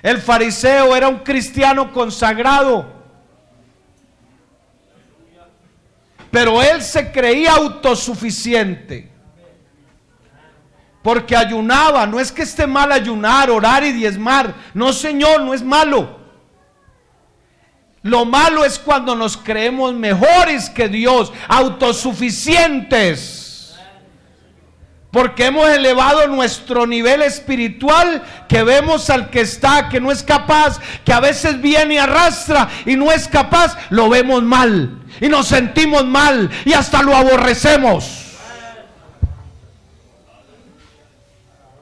El fariseo era un cristiano consagrado. Pero él se creía autosuficiente. Porque ayunaba. No es que esté mal ayunar, orar y diezmar. No, Señor, no es malo. Lo malo es cuando nos creemos mejores que Dios, autosuficientes. Porque hemos elevado nuestro nivel espiritual, que vemos al que está, que no es capaz, que a veces viene y arrastra y no es capaz, lo vemos mal y nos sentimos mal y hasta lo aborrecemos.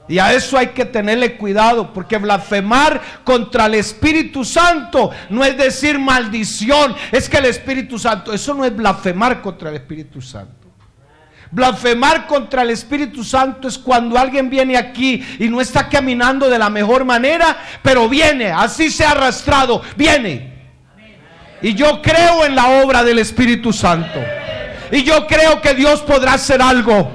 Y a eso hay que tenerle cuidado, porque blasfemar contra el Espíritu Santo no es decir maldición, es que el Espíritu Santo, eso no es blasfemar contra el Espíritu Santo. Blasfemar contra el Espíritu Santo es cuando alguien viene aquí y no está caminando de la mejor manera, pero viene, así se ha arrastrado, viene y yo creo en la obra del Espíritu Santo. Y yo creo que Dios podrá hacer algo.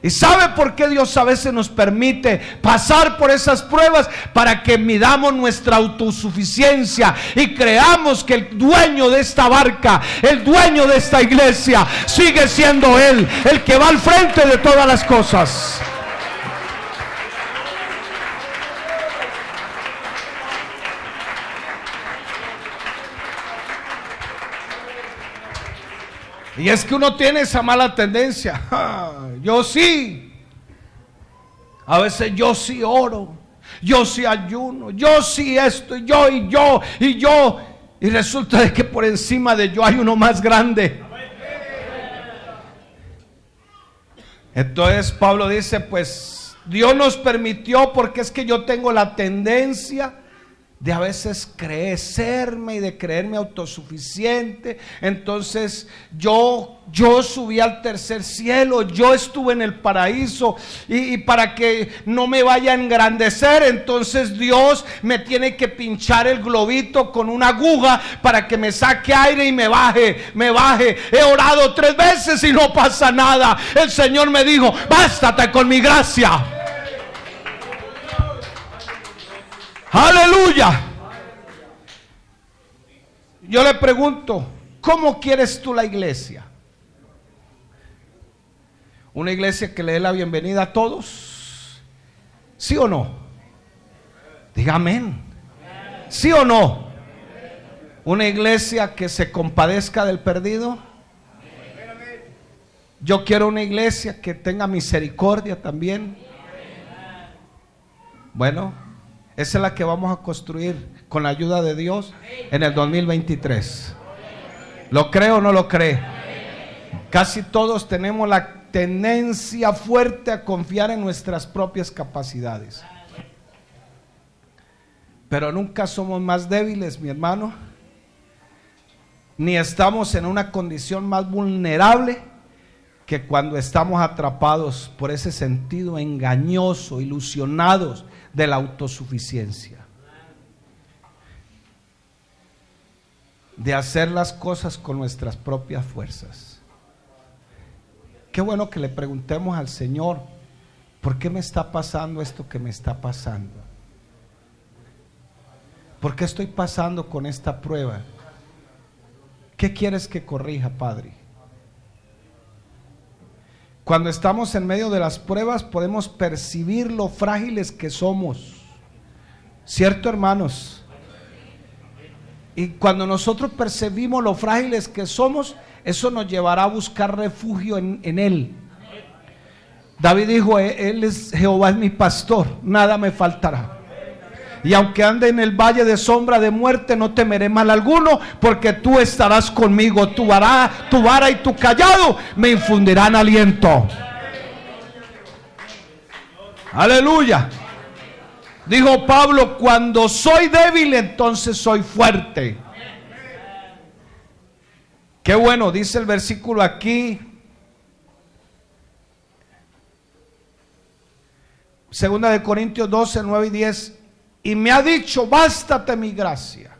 ¿Y sabe por qué Dios a veces nos permite pasar por esas pruebas? Para que midamos nuestra autosuficiencia y creamos que el dueño de esta barca, el dueño de esta iglesia, sigue siendo Él, el que va al frente de todas las cosas. Y es que uno tiene esa mala tendencia. yo sí. A veces yo sí oro. Yo sí ayuno. Yo sí esto. Y yo y yo y yo. Y resulta de que por encima de yo hay uno más grande. Entonces Pablo dice, pues Dios nos permitió porque es que yo tengo la tendencia de a veces crecerme y de creerme autosuficiente. Entonces yo, yo subí al tercer cielo, yo estuve en el paraíso y, para que no me vaya a engrandecer, entonces Dios me tiene que pinchar el globito con una aguja para que me saque aire y me baje, me baje. He orado tres veces y no pasa nada. El Señor me dijo, bástate con mi gracia. Aleluya. Yo le pregunto, ¿cómo quieres tú la iglesia? ¿Una iglesia que le dé la bienvenida a todos? ¿Sí o no? Diga amén. ¿Sí o no? ¿Una iglesia que se compadezca del perdido? Yo quiero una iglesia que tenga misericordia también. Bueno, esa es la que vamos a construir con la ayuda de Dios en el 2023. ¿Lo cree o no lo cree? Casi todos tenemos la tendencia fuerte a confiar en nuestras propias capacidades. Pero nunca somos más débiles, mi hermano, ni estamos en una condición más vulnerable que cuando estamos atrapados por ese sentido engañoso, ilusionados de la autosuficiencia. De hacer las cosas con nuestras propias fuerzas. Qué bueno que le preguntemos al Señor, ¿por qué me está pasando esto que me está pasando? ¿Por qué estoy pasando con esta prueba? ¿Qué quieres que corrija, Padre? Cuando estamos en medio de las pruebas podemos percibir lo frágiles que somos. ¿Cierto, hermanos? Y cuando nosotros percibimos lo frágiles que somos, eso nos llevará a buscar refugio en, en Él. David dijo, Él es Jehová es mi pastor, nada me faltará. Y aunque ande en el valle de sombra de muerte, no temeré mal alguno, porque tú estarás conmigo. Tu vara, tu vara y tu callado me infundirán aliento. Aleluya. Dijo Pablo, cuando soy débil, entonces soy fuerte. Qué bueno, dice el versículo aquí. Segunda de Corintios 12, 9 y 10 y me ha dicho, bástate mi gracia,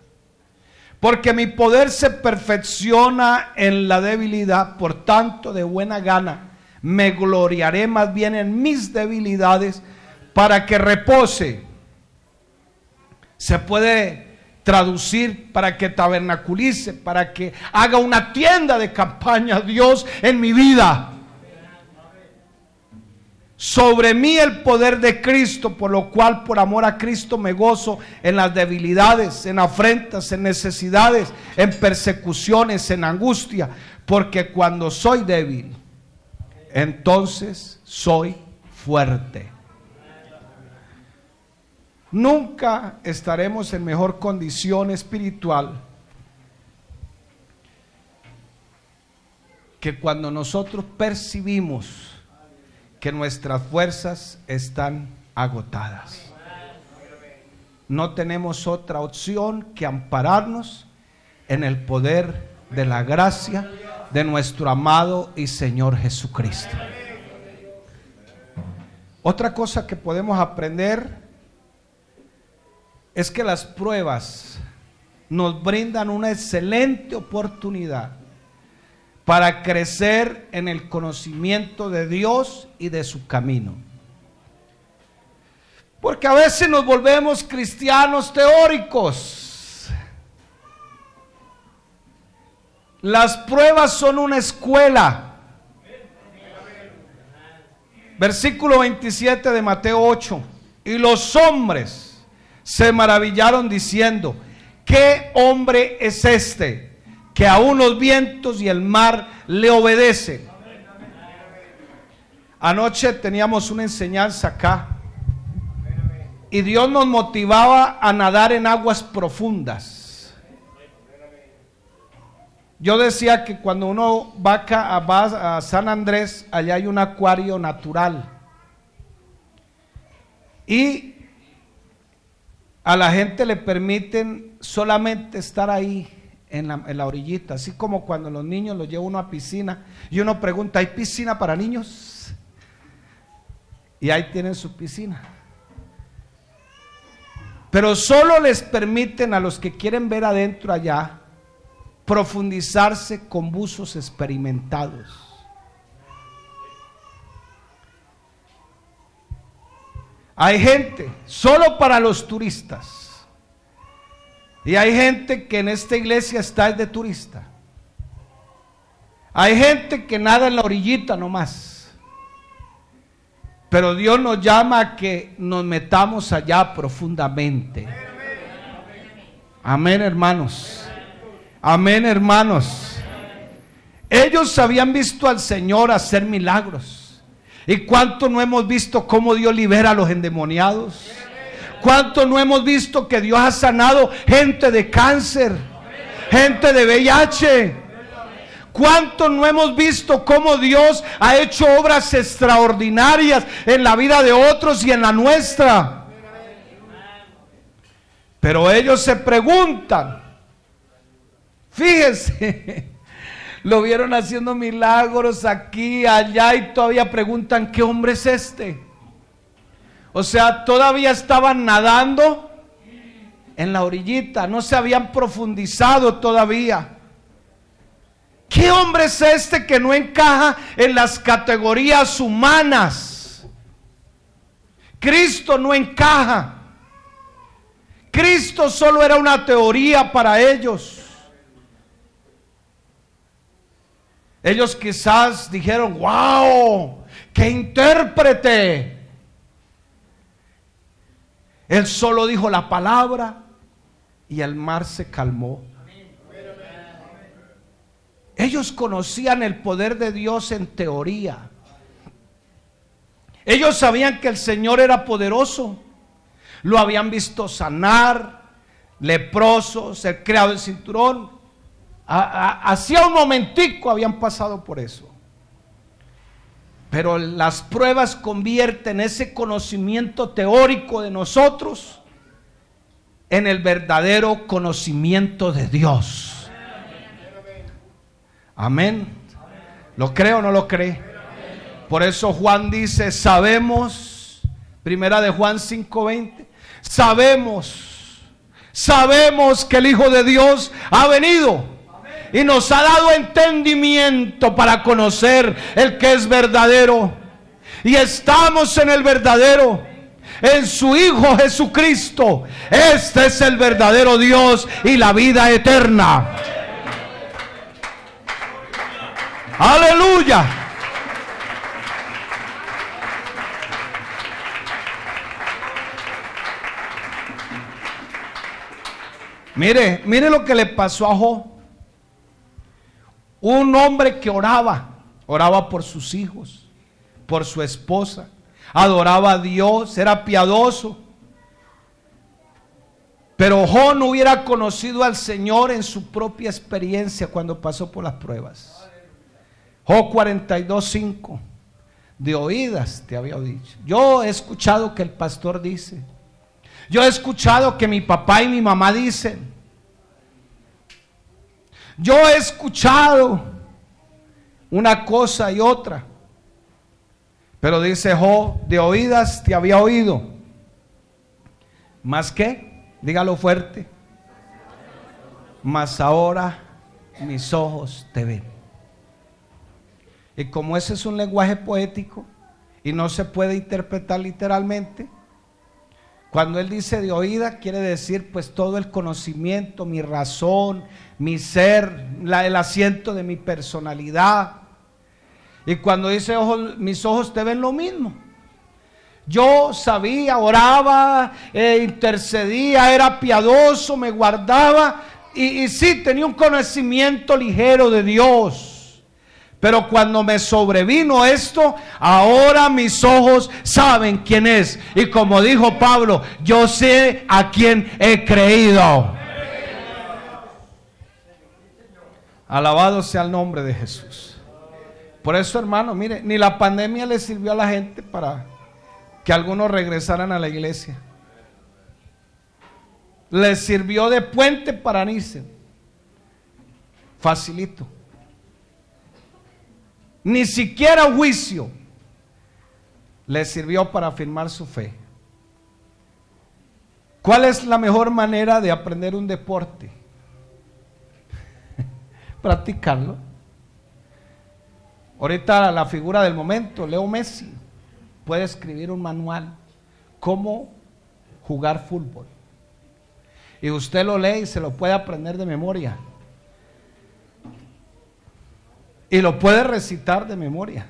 porque mi poder se perfecciona en la debilidad, por tanto de buena gana me gloriaré más bien en mis debilidades para que repose. Se puede traducir para que tabernaculice, para que haga una tienda de campaña Dios en mi vida sobre mí el poder de Cristo, por lo cual por amor a Cristo me gozo en las debilidades, en afrentas, en necesidades, en persecuciones, en angustia, porque cuando soy débil, entonces soy fuerte. Nunca estaremos en mejor condición espiritual que cuando nosotros percibimos que nuestras fuerzas están agotadas. No tenemos otra opción que ampararnos en el poder de la gracia de nuestro amado y Señor Jesucristo. Otra cosa que podemos aprender es que las pruebas nos brindan una excelente oportunidad para crecer en el conocimiento de Dios y de su camino. Porque a veces nos volvemos cristianos teóricos. Las pruebas son una escuela. Versículo 27 de Mateo 8. Y los hombres se maravillaron diciendo, ¿qué hombre es este? Que aún los vientos y el mar le obedecen. Anoche teníamos una enseñanza acá y Dios nos motivaba a nadar en aguas profundas. Yo decía que cuando uno va a, a San Andrés, allá hay un acuario natural. Y a la gente le permiten solamente estar ahí en la, orillita, así como cuando los niños los lleva uno a piscina y uno pregunta, ¿hay piscina para niños? Y ahí tienen su piscina. Pero solo les permiten a los que quieren ver adentro allá profundizarse con buzos experimentados. Hay gente, solo para los turistas y hay gente que en esta iglesia está de turista. Hay gente que nada en la orillita nomás. Pero Dios nos llama a que nos metamos allá profundamente. Amén, hermanos. Amén, hermanos. Ellos habían visto al Señor hacer milagros. ¿Y cuánto no hemos visto cómo Dios libera a los endemoniados? ¿Cuánto no hemos visto que Dios ha sanado gente de cáncer, gente de VIH? ¿Cuánto no hemos visto cómo Dios ha hecho obras extraordinarias en la vida de otros y en la nuestra? Pero ellos se preguntan, Fíjese, lo vieron haciendo milagros aquí, allá y todavía preguntan, ¿qué hombre es este? O sea, todavía estaban nadando en la orillita, no se habían profundizado todavía. ¿Qué hombre es este que no encaja en las categorías humanas? Cristo no encaja. Cristo solo era una teoría para ellos. Ellos quizás dijeron, wow, qué intérprete. Él solo dijo la palabra y el mar se calmó. Ellos conocían el poder de Dios en teoría. Ellos sabían que el Señor era poderoso. Lo habían visto sanar, leprosos, ser creado el cinturón. Hacía un momentico habían pasado por eso. Pero las pruebas convierten ese conocimiento teórico de nosotros en el verdadero conocimiento de Dios. Amén. ¿Lo cree o no lo cree? Por eso Juan dice, sabemos, primera de Juan 5:20, sabemos, sabemos que el Hijo de Dios ha venido y nos ha dado entendimiento para conocer el que es verdadero. Y estamos en el verdadero, en su Hijo Jesucristo. Este es el verdadero Dios y la vida eterna. Aleluya. Mire, mire lo que le pasó a Job. Un hombre que oraba, oraba por sus hijos, por su esposa, adoraba a Dios, era piadoso. Pero Job no hubiera conocido al Señor en su propia experiencia cuando pasó por las pruebas. Job 42.5, de oídas te había dicho. Yo he escuchado que el pastor dice. Yo he escuchado que mi papá y mi mamá dicen. Yo he escuchado una cosa y otra. Pero dice Job, de oídas te había oído. ¿Más qué? Dígalo fuerte. Mas ahora mis ojos te ven. Y como ese es un lenguaje poético y no se puede interpretar literalmente, cuando él dice de oída, quiere decir pues todo el conocimiento, mi razón, mi ser, el asiento de mi personalidad. Y cuando dice ojos, mis ojos te ven lo mismo. Yo sabía, oraba, eh, intercedía, era piadoso, me guardaba y, y sí tenía un conocimiento ligero de Dios. Pero cuando me sobrevino esto, ahora mis ojos saben quién es. Y como dijo Pablo, yo sé a quién he creído. Alabado sea el nombre de Jesús. Por eso, hermano, mire, ni la pandemia le sirvió a la gente para que algunos regresaran a la iglesia. Le sirvió de puente para irse. Facilito ni siquiera juicio le sirvió para afirmar su fe. ¿Cuál es la mejor manera de aprender un deporte? Practicarlo. Ahorita la figura del momento, Leo Messi, puede escribir un manual, cómo jugar fútbol. Y usted lo lee y se lo puede aprender de memoria. Y lo puede recitar de memoria.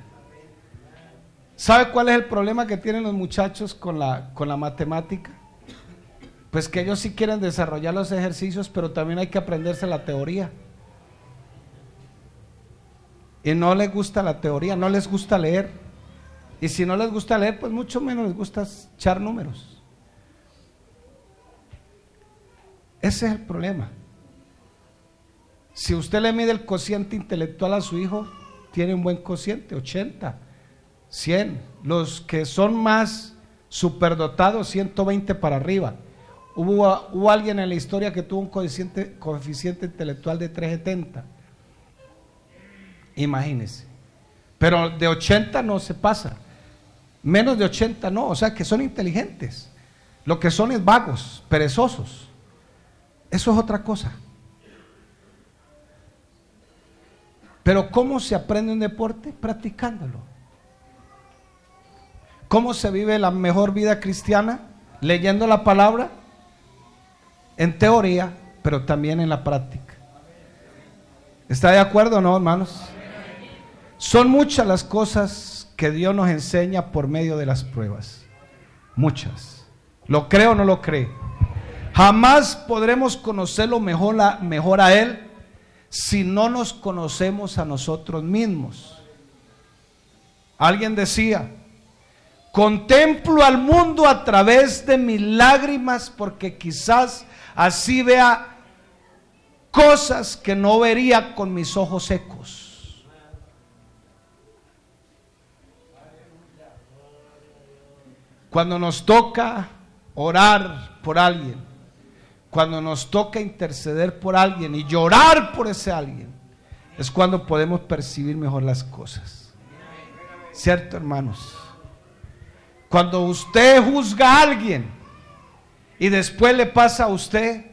¿Sabe cuál es el problema que tienen los muchachos con la, con la matemática? Pues que ellos sí quieren desarrollar los ejercicios, pero también hay que aprenderse la teoría. Y no les gusta la teoría, no les gusta leer. Y si no les gusta leer, pues mucho menos les gusta echar números. Ese es el problema. Si usted le mide el cociente intelectual a su hijo, tiene un buen cociente, 80, 100. Los que son más superdotados, 120 para arriba. Hubo, hubo alguien en la historia que tuvo un coeficiente, coeficiente intelectual de 370. Imagínense. Pero de 80 no se pasa. Menos de 80 no. O sea que son inteligentes. Lo que son es vagos, perezosos. Eso es otra cosa. Pero ¿cómo se aprende un deporte? Practicándolo. ¿Cómo se vive la mejor vida cristiana? Leyendo la palabra, en teoría, pero también en la práctica. ¿Está de acuerdo o no, hermanos? Son muchas las cosas que Dios nos enseña por medio de las pruebas. Muchas. ¿Lo cree o no lo cree? Jamás podremos conocerlo mejor a Él si no nos conocemos a nosotros mismos. Alguien decía, contemplo al mundo a través de mis lágrimas porque quizás así vea cosas que no vería con mis ojos secos. Cuando nos toca orar por alguien, cuando nos toca interceder por alguien y llorar por ese alguien, es cuando podemos percibir mejor las cosas. ¿Cierto, hermanos? Cuando usted juzga a alguien y después le pasa a usted,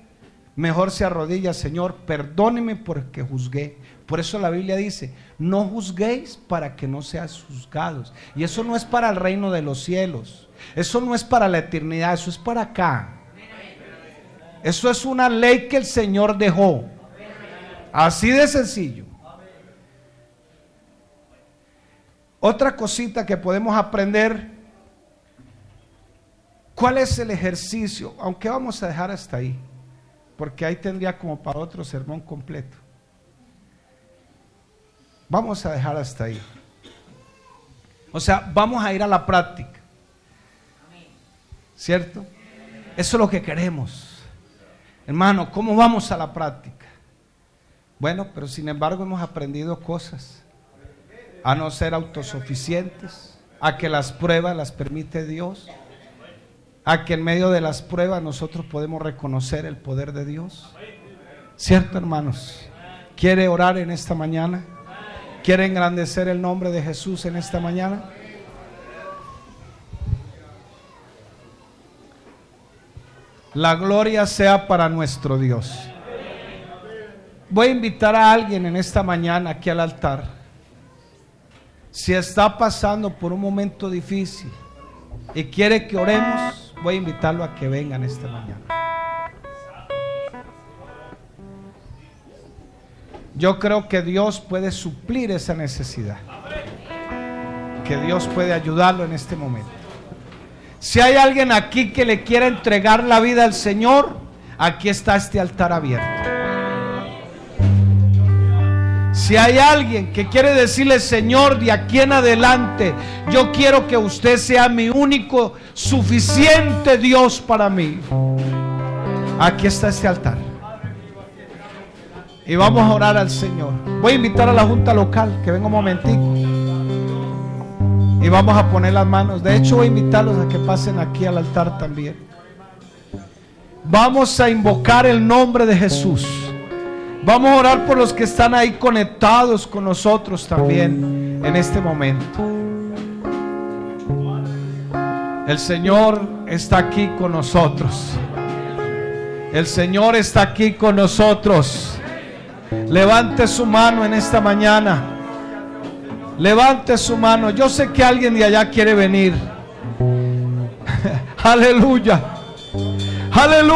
mejor se arrodilla, Señor, perdóneme porque juzgué. Por eso la Biblia dice, no juzguéis para que no seas juzgados. Y eso no es para el reino de los cielos. Eso no es para la eternidad, eso es para acá. Eso es una ley que el Señor dejó. Así de sencillo. Otra cosita que podemos aprender, ¿cuál es el ejercicio? Aunque vamos a dejar hasta ahí, porque ahí tendría como para otro sermón completo. Vamos a dejar hasta ahí. O sea, vamos a ir a la práctica. ¿Cierto? Eso es lo que queremos. Hermano, ¿cómo vamos a la práctica? Bueno, pero sin embargo hemos aprendido cosas. A no ser autosuficientes, a que las pruebas las permite Dios, a que en medio de las pruebas nosotros podemos reconocer el poder de Dios. ¿Cierto, hermanos? ¿Quiere orar en esta mañana? ¿Quiere engrandecer el nombre de Jesús en esta mañana? La gloria sea para nuestro Dios. Voy a invitar a alguien en esta mañana aquí al altar. Si está pasando por un momento difícil y quiere que oremos, voy a invitarlo a que venga en esta mañana. Yo creo que Dios puede suplir esa necesidad. Que Dios puede ayudarlo en este momento. Si hay alguien aquí que le quiera entregar la vida al Señor, aquí está este altar abierto. Si hay alguien que quiere decirle, Señor, de aquí en adelante, yo quiero que usted sea mi único, suficiente Dios para mí. Aquí está este altar. Y vamos a orar al Señor. Voy a invitar a la junta local que venga un momentico. Y vamos a poner las manos. De hecho, voy a invitarlos a que pasen aquí al altar también. Vamos a invocar el nombre de Jesús. Vamos a orar por los que están ahí conectados con nosotros también en este momento. El Señor está aquí con nosotros. El Señor está aquí con nosotros. Levante su mano en esta mañana. Levante su mano. Yo sé que alguien de allá quiere venir. Aleluya. Aleluya.